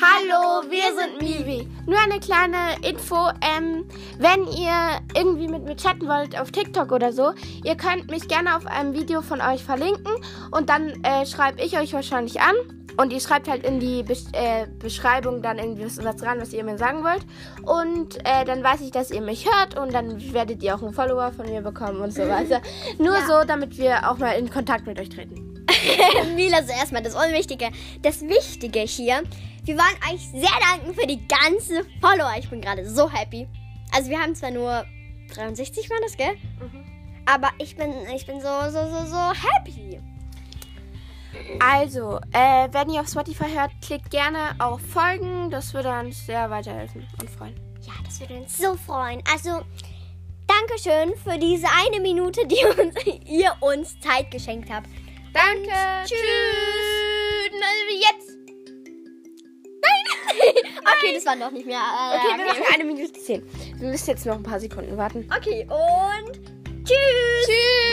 Hallo, wir sind Mivi. Nur eine kleine Info. Ähm, wenn ihr irgendwie mit mir chatten wollt auf TikTok oder so, ihr könnt mich gerne auf einem Video von euch verlinken und dann äh, schreibe ich euch wahrscheinlich an. Und ihr schreibt halt in die Besch äh, Beschreibung dann irgendwie was, was dran, was ihr mir sagen wollt. Und äh, dann weiß ich, dass ihr mich hört und dann werdet ihr auch einen Follower von mir bekommen und so weiter. Nur Ja. so, damit wir auch mal in Kontakt mit euch treten. Mila, so erstmal das Unwichtige. Das Wichtige hier, wir wollen euch sehr danken für die ganze Follower. Ich bin gerade so happy. Also wir haben zwar nur 63 waren das, gell? Aber ich bin, ich bin so, so, so, so happy. Also, äh, wenn ihr auf Spotify hört, klickt gerne auf Folgen. Das würde uns sehr weiterhelfen und freuen. Ja, das würde uns so freuen. Also, Dankeschön für diese eine Minute, die uns, ihr uns Zeit geschenkt habt. Danke. tschüss. Okay, das war noch nicht mehr. Äh, Okay, wir machen eine Minute zehn. Wir müssen jetzt noch ein paar Sekunden warten. okay, und tschüss. Tschüss.